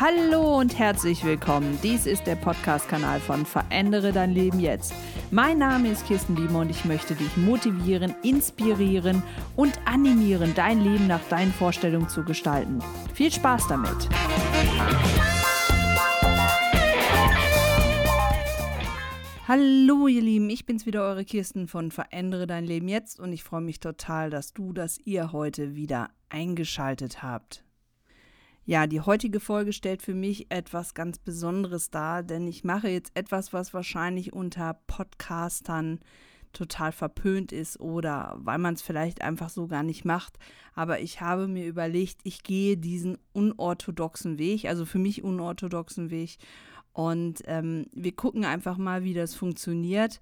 Hallo und herzlich willkommen. Dies ist der Podcast-Kanal von Verändere dein Leben jetzt. Mein Name ist Kirsten Biemer und ich möchte dich motivieren, inspirieren und animieren, dein Leben nach deinen Vorstellungen zu gestalten. Viel Spaß damit! Hallo ihr Lieben, ich bin's wieder, eure Kirsten von Verändere dein Leben jetzt und ich freue mich total, dass du, dass ihr heute wieder eingeschaltet habt. Ja, die heutige Folge stellt für mich etwas ganz Besonderes dar, denn ich mache jetzt etwas, was wahrscheinlich unter Podcastern total verpönt ist oder weil man es vielleicht einfach so gar nicht macht. Aber ich habe mir überlegt, ich gehe diesen unorthodoxen Weg, also für mich unorthodoxen Weg. Und ähm, wir gucken einfach mal, wie das funktioniert.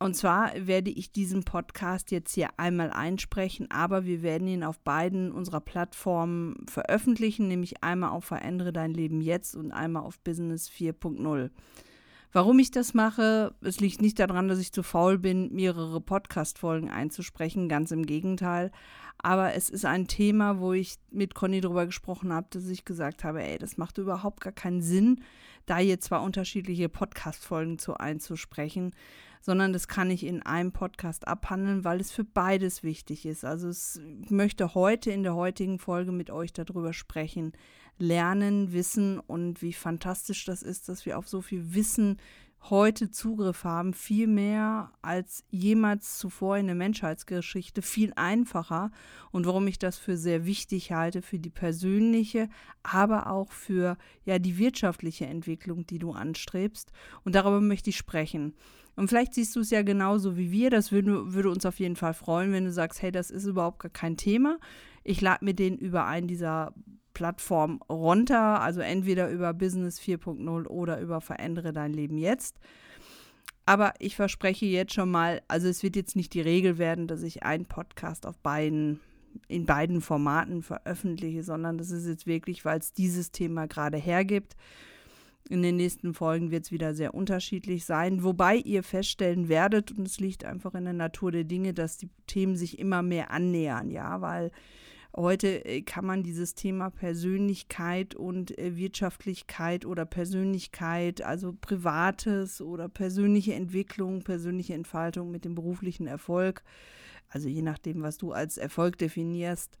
Und zwar werde ich diesen Podcast jetzt hier einmal einsprechen, aber wir werden ihn auf beiden unserer Plattformen veröffentlichen, nämlich einmal auf Verändere dein Leben jetzt und einmal auf Business 4.0. Warum ich das mache, es liegt nicht daran, dass ich zu faul bin, mehrere Podcast-Folgen einzusprechen, ganz im Gegenteil. Aber es ist ein Thema, wo ich mit Conny darüber gesprochen habe, dass ich gesagt habe, ey, das macht überhaupt gar keinen Sinn, da hier zwei unterschiedliche Podcast-Folgen zu einzusprechen, sondern das kann ich in einem Podcast abhandeln, weil es für beides wichtig ist. Also es, ich möchte heute in der heutigen Folge mit euch darüber sprechen, lernen, wissen und wie fantastisch das ist, dass wir auf so viel Wissen heute Zugriff haben, viel mehr als jemals zuvor in der Menschheitsgeschichte, viel einfacher und warum ich das für sehr wichtig halte für die persönliche, aber auch für ja die wirtschaftliche Entwicklung, die du anstrebst und darüber möchte ich sprechen. Und vielleicht siehst du es ja genauso wie wir. Das würde, würde uns auf jeden Fall freuen, wenn du sagst, hey, das ist überhaupt gar kein Thema. Ich lade mir den über einen dieser Plattform runter, also entweder über Business 4.0 oder über Verändere dein Leben jetzt. Aber ich verspreche jetzt schon mal, also es wird jetzt nicht die Regel werden, dass ich einen Podcast auf beiden, in beiden Formaten veröffentliche, sondern das ist jetzt wirklich, weil es dieses Thema gerade hergibt. In den nächsten Folgen wird es wieder sehr unterschiedlich sein, wobei ihr feststellen werdet, und es liegt einfach in der Natur der Dinge, dass die Themen sich immer mehr annähern, ja, weil Heute äh, kann man dieses Thema Persönlichkeit und äh, Wirtschaftlichkeit oder Persönlichkeit, also Privates oder persönliche Entwicklung, persönliche Entfaltung mit dem beruflichen Erfolg, also je nachdem, was du als Erfolg definierst,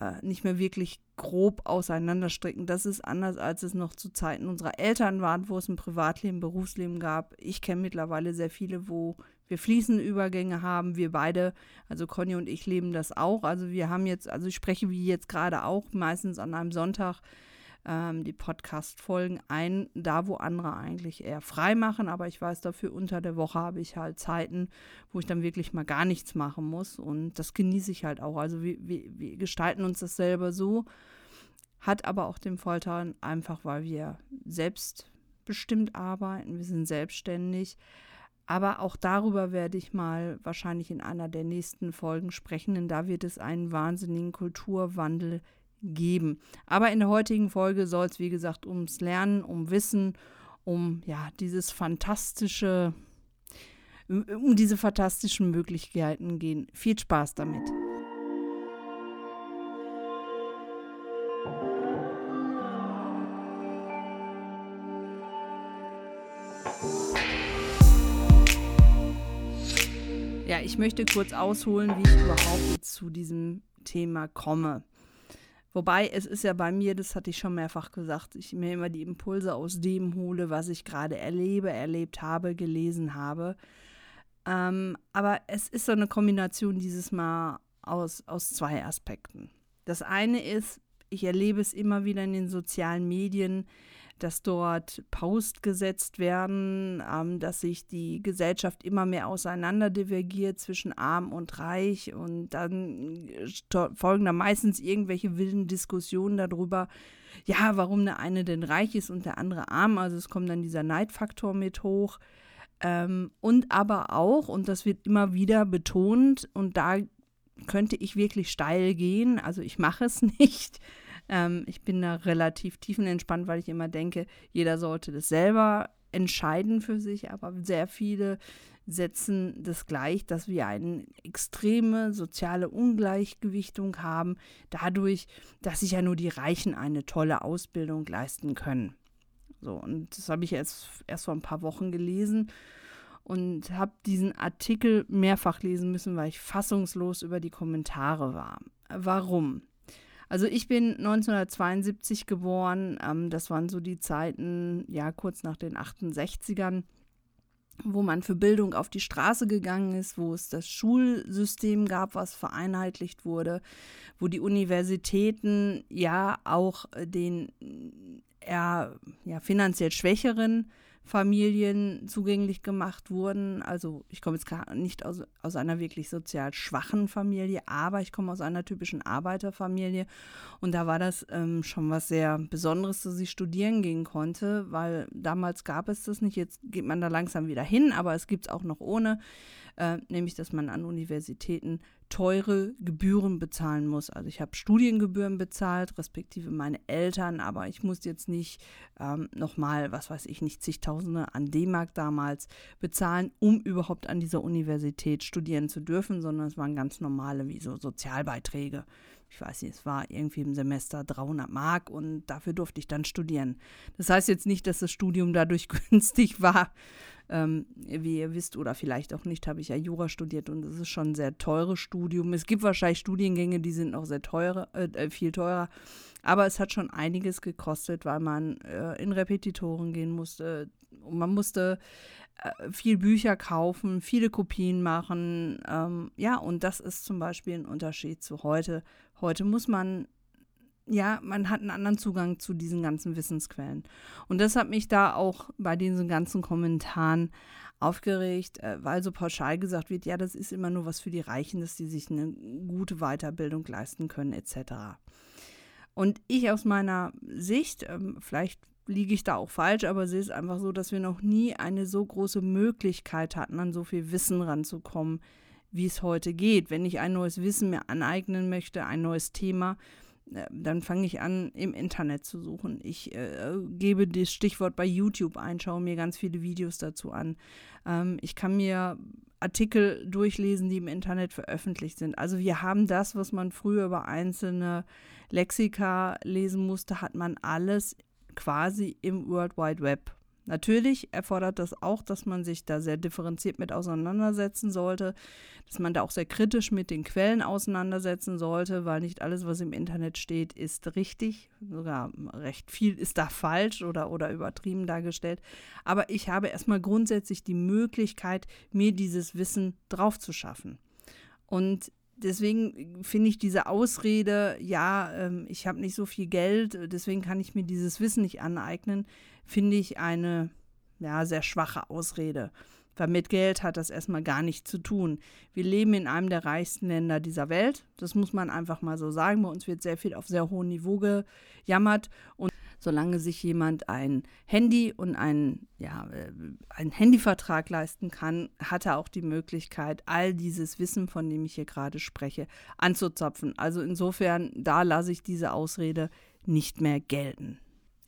äh, nicht mehr wirklich grob auseinanderstricken. Das ist anders, als es noch zu Zeiten unserer Eltern war, wo es ein Privatleben, Berufsleben gab. Ich kenne mittlerweile sehr viele, wo wir fließende Übergänge haben. Wir beide, also Conny und ich, leben das auch. Also wir haben jetzt, also ich spreche wie jetzt gerade auch meistens an einem Sonntag ähm, die Podcast-Folgen ein, da wo andere eigentlich eher frei machen. Aber ich weiß dafür, unter der Woche habe ich halt Zeiten, wo ich dann wirklich mal gar nichts machen muss. Und das genieße ich halt auch. Also wir, wir, wir gestalten uns das selber so. Hat aber auch den Vorteil, einfach weil wir selbstbestimmt arbeiten, wir sind selbstständig, aber auch darüber werde ich mal wahrscheinlich in einer der nächsten Folgen sprechen, denn da wird es einen wahnsinnigen Kulturwandel geben. Aber in der heutigen Folge soll es, wie gesagt, ums Lernen, um Wissen, um ja, dieses fantastische, um diese fantastischen Möglichkeiten gehen. Viel Spaß damit. Ich möchte kurz ausholen, wie ich überhaupt zu diesem Thema komme. Wobei es ist ja bei mir, das hatte ich schon mehrfach gesagt, ich mir immer die Impulse aus dem hole, was ich gerade erlebe, erlebt habe, gelesen habe. Ähm, aber es ist so eine Kombination dieses Mal aus, aus zwei Aspekten. Das eine ist, ich erlebe es immer wieder in den sozialen Medien, dass dort Post gesetzt werden, ähm, dass sich die Gesellschaft immer mehr auseinander divergiert zwischen arm und reich und dann folgen da meistens irgendwelche wilden Diskussionen darüber, ja, warum der eine denn reich ist und der andere arm. Also es kommt dann dieser Neidfaktor mit hoch. Ähm, und aber auch, und das wird immer wieder betont, und da könnte ich wirklich steil gehen, also ich mache es nicht, ähm, ich bin da relativ tiefenentspannt, weil ich immer denke, jeder sollte das selber entscheiden für sich, aber sehr viele setzen das gleich, dass wir eine extreme soziale Ungleichgewichtung haben, dadurch, dass sich ja nur die Reichen eine tolle Ausbildung leisten können. So, und das habe ich jetzt erst vor ein paar Wochen gelesen und habe diesen Artikel mehrfach lesen müssen, weil ich fassungslos über die Kommentare war. Warum? Also ich bin 1972 geboren, ähm, das waren so die Zeiten, ja, kurz nach den 68ern wo man für Bildung auf die Straße gegangen ist, wo es das Schulsystem gab, was vereinheitlicht wurde, wo die Universitäten ja auch den eher ja, finanziell schwächeren Familien zugänglich gemacht wurden. Also ich komme jetzt nicht aus, aus einer wirklich sozial schwachen Familie, aber ich komme aus einer typischen Arbeiterfamilie und da war das ähm, schon was sehr Besonderes, dass ich studieren gehen konnte, weil damals gab es das nicht. Jetzt geht man da langsam wieder hin, aber es gibt es auch noch ohne, äh, nämlich dass man an Universitäten teure Gebühren bezahlen muss. Also ich habe Studiengebühren bezahlt, respektive meine Eltern, aber ich musste jetzt nicht ähm, nochmal, was weiß ich nicht, zigtausende an D-Mark damals bezahlen, um überhaupt an dieser Universität studieren zu dürfen, sondern es waren ganz normale, wie so Sozialbeiträge. Ich weiß nicht, es war irgendwie im Semester 300 Mark und dafür durfte ich dann studieren. Das heißt jetzt nicht, dass das Studium dadurch günstig war, ähm, wie ihr wisst oder vielleicht auch nicht, habe ich ja Jura studiert und es ist schon ein sehr teures Studium. Es gibt wahrscheinlich Studiengänge, die sind noch sehr teuer, äh, äh, viel teurer. Aber es hat schon einiges gekostet, weil man äh, in Repetitoren gehen musste. Man musste äh, viel Bücher kaufen, viele Kopien machen. Ähm, ja, und das ist zum Beispiel ein Unterschied zu heute. Heute muss man ja, man hat einen anderen Zugang zu diesen ganzen Wissensquellen. Und das hat mich da auch bei diesen ganzen Kommentaren aufgeregt, äh, weil so pauschal gesagt wird, ja, das ist immer nur was für die Reichen, dass die sich eine gute Weiterbildung leisten können, etc. Und ich aus meiner Sicht, ähm, vielleicht liege ich da auch falsch, aber sehe es einfach so, dass wir noch nie eine so große Möglichkeit hatten, an so viel Wissen ranzukommen, wie es heute geht. Wenn ich ein neues Wissen mir aneignen möchte, ein neues Thema, dann fange ich an, im Internet zu suchen. Ich äh, gebe das Stichwort bei YouTube ein, schaue mir ganz viele Videos dazu an. Ähm, ich kann mir Artikel durchlesen, die im Internet veröffentlicht sind. Also wir haben das, was man früher über einzelne Lexika lesen musste, hat man alles quasi im World Wide Web. Natürlich erfordert das auch, dass man sich da sehr differenziert mit auseinandersetzen sollte, dass man da auch sehr kritisch mit den Quellen auseinandersetzen sollte, weil nicht alles, was im Internet steht, ist richtig. Sogar recht viel ist da falsch oder, oder übertrieben dargestellt. Aber ich habe erstmal grundsätzlich die Möglichkeit, mir dieses Wissen drauf zu schaffen. Und deswegen finde ich diese Ausrede, ja, ähm, ich habe nicht so viel Geld, deswegen kann ich mir dieses Wissen nicht aneignen, finde ich eine ja, sehr schwache Ausrede. Weil mit Geld hat das erstmal gar nichts zu tun. Wir leben in einem der reichsten Länder dieser Welt. Das muss man einfach mal so sagen. Bei uns wird sehr viel auf sehr hohem Niveau gejammert. Und solange sich jemand ein Handy und ein, ja, äh, einen Handyvertrag leisten kann, hat er auch die Möglichkeit, all dieses Wissen, von dem ich hier gerade spreche, anzuzapfen. Also insofern, da lasse ich diese Ausrede nicht mehr gelten.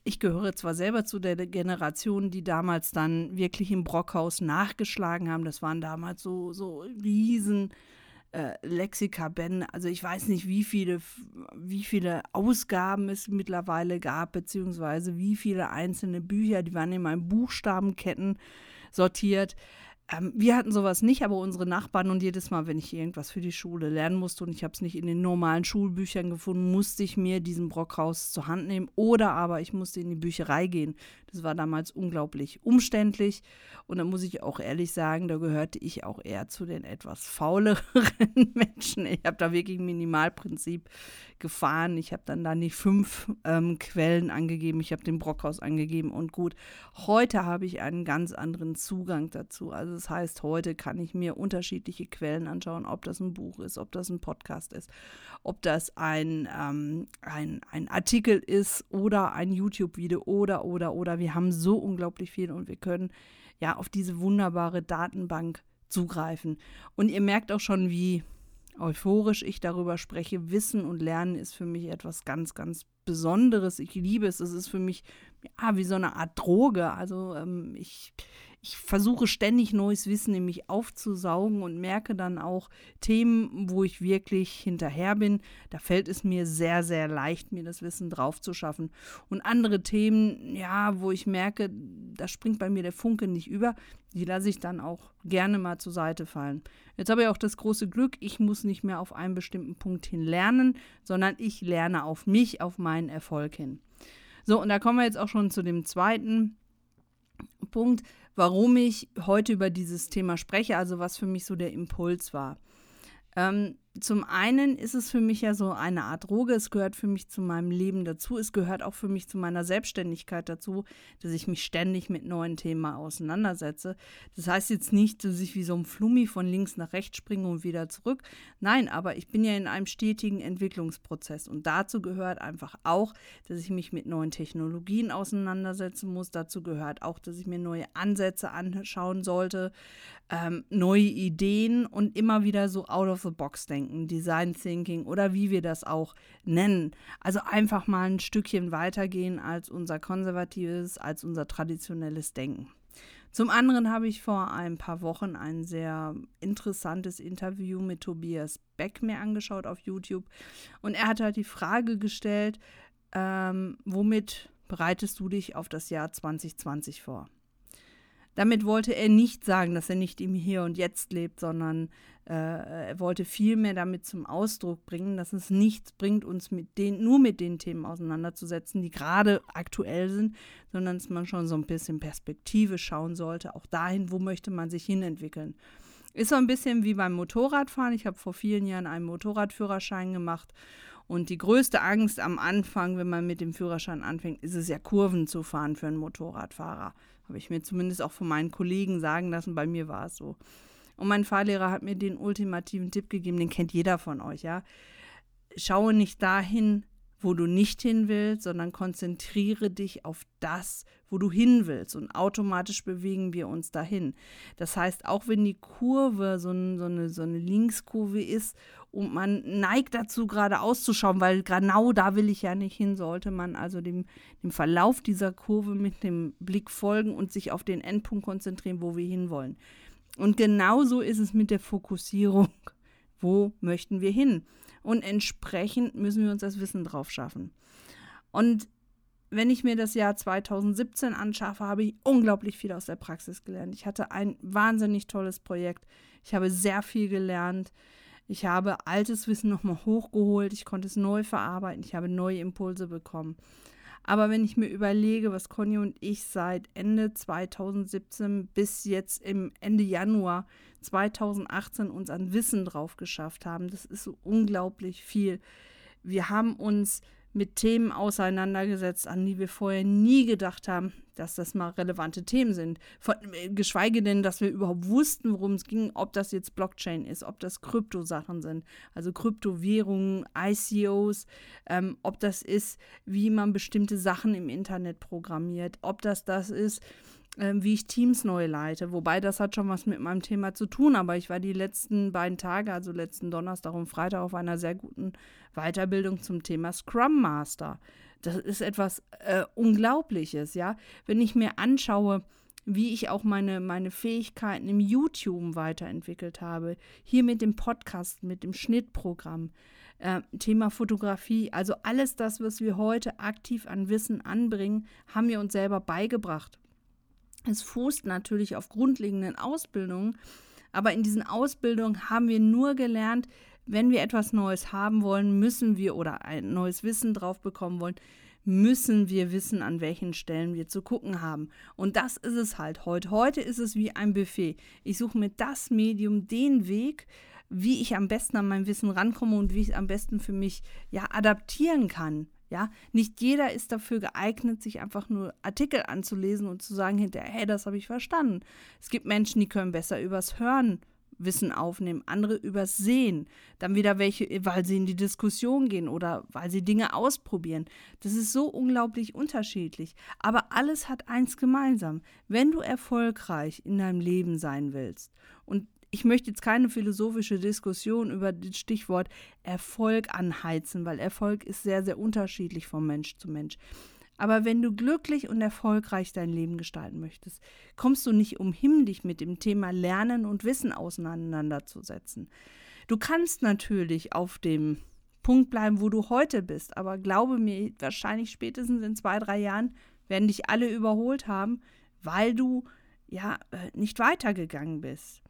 Ich gehöre zwar selber zu der Generation, die damals dann wirklich im Brockhaus nachgeschlagen haben. Das waren damals so, so riesen äh, Lexikabände. Also ich weiß nicht, wie viele, wie viele Ausgaben es mittlerweile gab, beziehungsweise wie viele einzelne Bücher, die waren in meinen Buchstabenketten sortiert. Ähm, wir hatten sowas nicht, aber unsere Nachbarn und jedes Mal, wenn ich irgendwas für die Schule lernen musste und ich habe es nicht in den normalen Schulbüchern gefunden, musste ich mir diesen Brockhaus zur Hand nehmen oder aber ich musste in die Bücherei gehen. Das war damals unglaublich umständlich und da muss ich auch ehrlich sagen, da gehörte ich auch eher zu den etwas fauleren Menschen. Ich habe da wirklich Minimalprinzip gefahren. Ich habe dann da nicht fünf ähm, Quellen angegeben, ich habe den Brockhaus angegeben und gut. Heute habe ich einen ganz anderen Zugang dazu. Also das heißt, heute kann ich mir unterschiedliche Quellen anschauen, ob das ein Buch ist, ob das ein Podcast ist, ob das ein, ähm, ein, ein Artikel ist oder ein YouTube-Video oder, oder, oder. Wir haben so unglaublich viel und wir können ja auf diese wunderbare Datenbank zugreifen. Und ihr merkt auch schon, wie euphorisch ich darüber spreche. Wissen und Lernen ist für mich etwas ganz, ganz Besonderes. Ich liebe es. Es ist für mich ja, wie so eine Art Droge. Also ähm, ich, ich versuche ständig neues Wissen in mich aufzusaugen und merke dann auch Themen, wo ich wirklich hinterher bin. Da fällt es mir sehr, sehr leicht, mir das Wissen drauf zu schaffen. Und andere Themen, ja, wo ich merke, da springt bei mir der Funke nicht über, die lasse ich dann auch gerne mal zur Seite fallen. Jetzt habe ich auch das große Glück, ich muss nicht mehr auf einen bestimmten Punkt hin lernen, sondern ich lerne auf mich, auf meinen Erfolg hin. So, und da kommen wir jetzt auch schon zu dem zweiten Punkt, warum ich heute über dieses Thema spreche, also was für mich so der Impuls war. Ähm, zum einen ist es für mich ja so eine Art Droge. Es gehört für mich zu meinem Leben dazu. Es gehört auch für mich zu meiner Selbstständigkeit dazu, dass ich mich ständig mit neuen Themen auseinandersetze. Das heißt jetzt nicht, dass ich wie so ein Flummi von links nach rechts springe und wieder zurück. Nein, aber ich bin ja in einem stetigen Entwicklungsprozess. Und dazu gehört einfach auch, dass ich mich mit neuen Technologien auseinandersetzen muss. Dazu gehört auch, dass ich mir neue Ansätze anschauen sollte, ähm, neue Ideen und immer wieder so out of the box denken. Denken, Design Thinking oder wie wir das auch nennen. Also einfach mal ein Stückchen weitergehen als unser konservatives, als unser traditionelles Denken. Zum anderen habe ich vor ein paar Wochen ein sehr interessantes Interview mit Tobias Beck mir angeschaut auf YouTube. Und er hat halt die Frage gestellt, ähm, womit bereitest du dich auf das Jahr 2020 vor? Damit wollte er nicht sagen, dass er nicht im Hier und Jetzt lebt, sondern äh, er wollte vielmehr damit zum Ausdruck bringen, dass es nichts bringt, uns mit den, nur mit den Themen auseinanderzusetzen, die gerade aktuell sind, sondern dass man schon so ein bisschen Perspektive schauen sollte, auch dahin, wo möchte man sich hinentwickeln. Ist so ein bisschen wie beim Motorradfahren. Ich habe vor vielen Jahren einen Motorradführerschein gemacht und die größte Angst am Anfang, wenn man mit dem Führerschein anfängt, ist es ja, Kurven zu fahren für einen Motorradfahrer. Habe ich mir zumindest auch von meinen Kollegen sagen lassen, bei mir war es so. Und mein Fahrlehrer hat mir den ultimativen Tipp gegeben, den kennt jeder von euch, ja. Schaue nicht dahin, wo du nicht hin willst, sondern konzentriere dich auf das, wo du hin willst. Und automatisch bewegen wir uns dahin. Das heißt, auch wenn die Kurve so, ein, so, eine, so eine Linkskurve ist und man neigt dazu, gerade auszuschauen, weil genau da will ich ja nicht hin, sollte man also dem, dem Verlauf dieser Kurve mit dem Blick folgen und sich auf den Endpunkt konzentrieren, wo wir hinwollen. Und genauso ist es mit der Fokussierung. Wo möchten wir hin? Und entsprechend müssen wir uns das Wissen drauf schaffen. Und wenn ich mir das Jahr 2017 anschaffe, habe ich unglaublich viel aus der Praxis gelernt. Ich hatte ein wahnsinnig tolles Projekt. Ich habe sehr viel gelernt. Ich habe altes Wissen nochmal hochgeholt. Ich konnte es neu verarbeiten. Ich habe neue Impulse bekommen. Aber wenn ich mir überlege, was Conny und ich seit Ende 2017 bis jetzt im Ende Januar 2018 uns an Wissen drauf geschafft haben, das ist so unglaublich viel. Wir haben uns mit Themen auseinandergesetzt, an die wir vorher nie gedacht haben, dass das mal relevante Themen sind. Von, geschweige denn, dass wir überhaupt wussten, worum es ging, ob das jetzt Blockchain ist, ob das Kryptosachen sind, also Kryptowährungen, ICOs, ähm, ob das ist, wie man bestimmte Sachen im Internet programmiert, ob das das ist, wie ich Teams neu leite. Wobei das hat schon was mit meinem Thema zu tun, aber ich war die letzten beiden Tage, also letzten Donnerstag und Freitag, auf einer sehr guten Weiterbildung zum Thema Scrum Master. Das ist etwas äh, Unglaubliches, ja. Wenn ich mir anschaue, wie ich auch meine, meine Fähigkeiten im YouTube weiterentwickelt habe, hier mit dem Podcast, mit dem Schnittprogramm, äh, Thema Fotografie, also alles das, was wir heute aktiv an Wissen anbringen, haben wir uns selber beigebracht. Es fußt natürlich auf grundlegenden Ausbildungen, aber in diesen Ausbildungen haben wir nur gelernt, wenn wir etwas Neues haben wollen, müssen wir oder ein neues Wissen drauf bekommen wollen, müssen wir wissen, an welchen Stellen wir zu gucken haben. Und das ist es halt heute. Heute ist es wie ein Buffet. Ich suche mir das Medium, den Weg, wie ich am besten an mein Wissen rankomme und wie ich es am besten für mich ja adaptieren kann. Ja, nicht jeder ist dafür geeignet, sich einfach nur Artikel anzulesen und zu sagen hinterher, hey, das habe ich verstanden. Es gibt Menschen, die können besser übers Hören Wissen aufnehmen, andere übers Sehen, dann wieder welche, weil sie in die Diskussion gehen oder weil sie Dinge ausprobieren. Das ist so unglaublich unterschiedlich. Aber alles hat eins gemeinsam. Wenn du erfolgreich in deinem Leben sein willst und ich möchte jetzt keine philosophische Diskussion über das Stichwort Erfolg anheizen, weil Erfolg ist sehr, sehr unterschiedlich von Mensch zu Mensch. Aber wenn du glücklich und erfolgreich dein Leben gestalten möchtest, kommst du nicht umhin, dich mit dem Thema Lernen und Wissen auseinanderzusetzen. Du kannst natürlich auf dem Punkt bleiben, wo du heute bist, aber glaube mir, wahrscheinlich spätestens in zwei, drei Jahren werden dich alle überholt haben, weil du ja äh, nicht weitergegangen bist.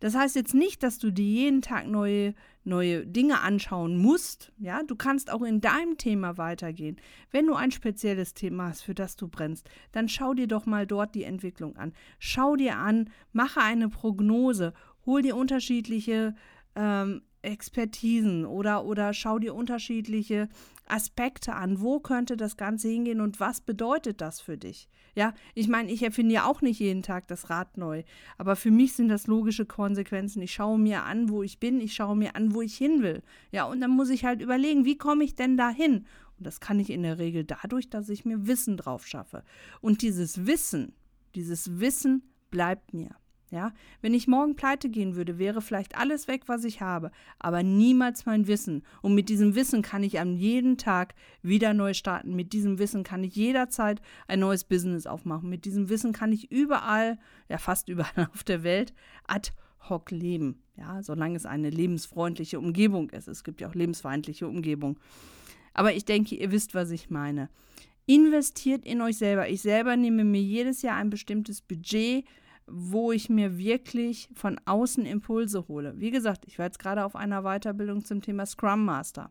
Das heißt jetzt nicht, dass du dir jeden Tag neue, neue Dinge anschauen musst. Ja, du kannst auch in deinem Thema weitergehen. Wenn du ein spezielles Thema hast, für das du brennst, dann schau dir doch mal dort die Entwicklung an. Schau dir an, mache eine Prognose, hol dir unterschiedliche ähm, Expertisen oder, oder schau dir unterschiedliche Aspekte an. Wo könnte das Ganze hingehen und was bedeutet das für dich? Ja, ich meine, ich erfinde ja auch nicht jeden Tag das Rad neu, aber für mich sind das logische Konsequenzen. Ich schaue mir an, wo ich bin, ich schaue mir an, wo ich hin will. Ja, und dann muss ich halt überlegen, wie komme ich denn dahin? Und das kann ich in der Regel dadurch, dass ich mir Wissen drauf schaffe. Und dieses Wissen, dieses Wissen bleibt mir. Ja, wenn ich morgen pleite gehen würde, wäre vielleicht alles weg, was ich habe, aber niemals mein Wissen. Und mit diesem Wissen kann ich an jedem Tag wieder neu starten. Mit diesem Wissen kann ich jederzeit ein neues Business aufmachen. Mit diesem Wissen kann ich überall, ja fast überall auf der Welt, ad hoc leben. Ja, solange es eine lebensfreundliche Umgebung ist. Es gibt ja auch lebensfeindliche Umgebung. Aber ich denke, ihr wisst, was ich meine. Investiert in euch selber. Ich selber nehme mir jedes Jahr ein bestimmtes Budget wo ich mir wirklich von außen Impulse hole. Wie gesagt, ich war jetzt gerade auf einer Weiterbildung zum Thema Scrum Master.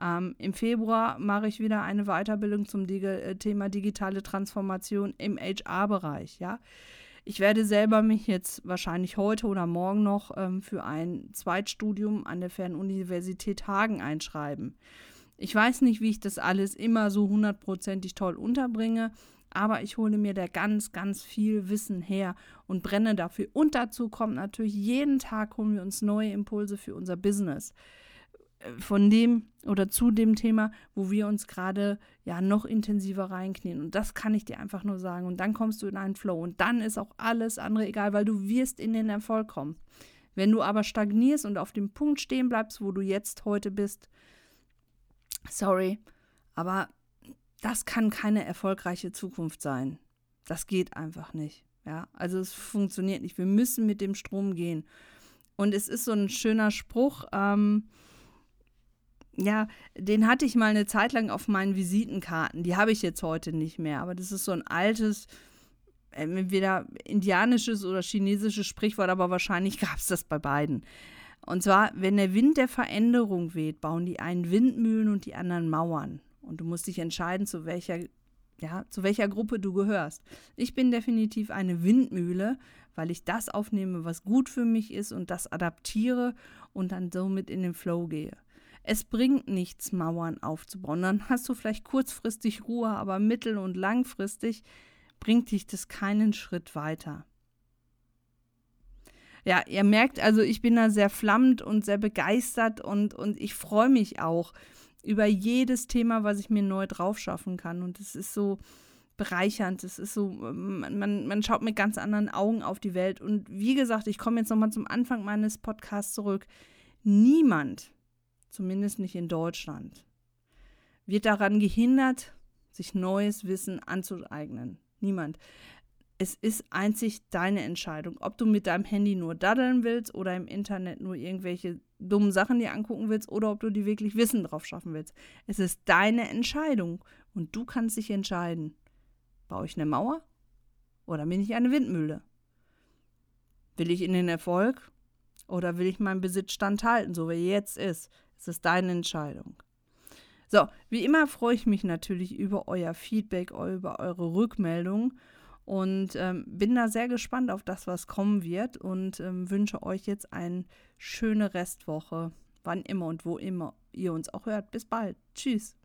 Ähm, Im Februar mache ich wieder eine Weiterbildung zum Dig äh, Thema digitale Transformation im HR-Bereich. Ja, ich werde selber mich jetzt wahrscheinlich heute oder morgen noch ähm, für ein Zweitstudium an der Fernuniversität Hagen einschreiben. Ich weiß nicht, wie ich das alles immer so hundertprozentig toll unterbringe, aber ich hole mir da ganz, ganz viel Wissen her und brenne dafür. Und dazu kommt natürlich, jeden Tag holen wir uns neue Impulse für unser Business. Äh, von dem oder zu dem Thema, wo wir uns gerade ja noch intensiver reinknien. Und das kann ich dir einfach nur sagen. Und dann kommst du in einen Flow. Und dann ist auch alles andere egal, weil du wirst in den Erfolg kommen. Wenn du aber stagnierst und auf dem Punkt stehen bleibst, wo du jetzt heute bist, sorry, aber das kann keine erfolgreiche Zukunft sein. Das geht einfach nicht. Ja, also es funktioniert nicht. Wir müssen mit dem Strom gehen. Und es ist so ein schöner Spruch, ähm, ja, den hatte ich mal eine Zeit lang auf meinen Visitenkarten. Die habe ich jetzt heute nicht mehr. Aber das ist so ein altes, entweder indianisches oder chinesisches Sprichwort, aber wahrscheinlich gab es das bei beiden. Und zwar, wenn der Wind der Veränderung weht, bauen die einen Windmühlen und die anderen Mauern. Und du musst dich entscheiden, zu welcher, ja, zu welcher Gruppe du gehörst. Ich bin definitiv eine Windmühle, weil ich das aufnehme, was gut für mich ist und das adaptiere und dann somit in den Flow gehe. Es bringt nichts, Mauern aufzubauen. Dann hast du vielleicht kurzfristig Ruhe, aber mittel- und langfristig bringt dich das keinen Schritt weiter. Ja, ihr merkt also, ich bin da sehr flammend und sehr begeistert und, und ich freue mich auch, über jedes Thema, was ich mir neu drauf schaffen kann. Und es ist so bereichernd. Es ist so, man, man schaut mit ganz anderen Augen auf die Welt. Und wie gesagt, ich komme jetzt nochmal zum Anfang meines Podcasts zurück. Niemand, zumindest nicht in Deutschland, wird daran gehindert, sich neues Wissen anzueignen. Niemand. Es ist einzig deine Entscheidung, ob du mit deinem Handy nur daddeln willst oder im Internet nur irgendwelche dummen Sachen dir angucken willst oder ob du dir wirklich Wissen drauf schaffen willst. Es ist deine Entscheidung und du kannst dich entscheiden. Baue ich eine Mauer oder bin ich eine Windmühle? Will ich in den Erfolg oder will ich meinen Besitz standhalten, so wie er jetzt ist? Es ist deine Entscheidung. So, wie immer freue ich mich natürlich über euer Feedback, über eure Rückmeldungen und ähm, bin da sehr gespannt auf das, was kommen wird und ähm, wünsche euch jetzt eine schöne Restwoche, wann immer und wo immer ihr uns auch hört. Bis bald. Tschüss.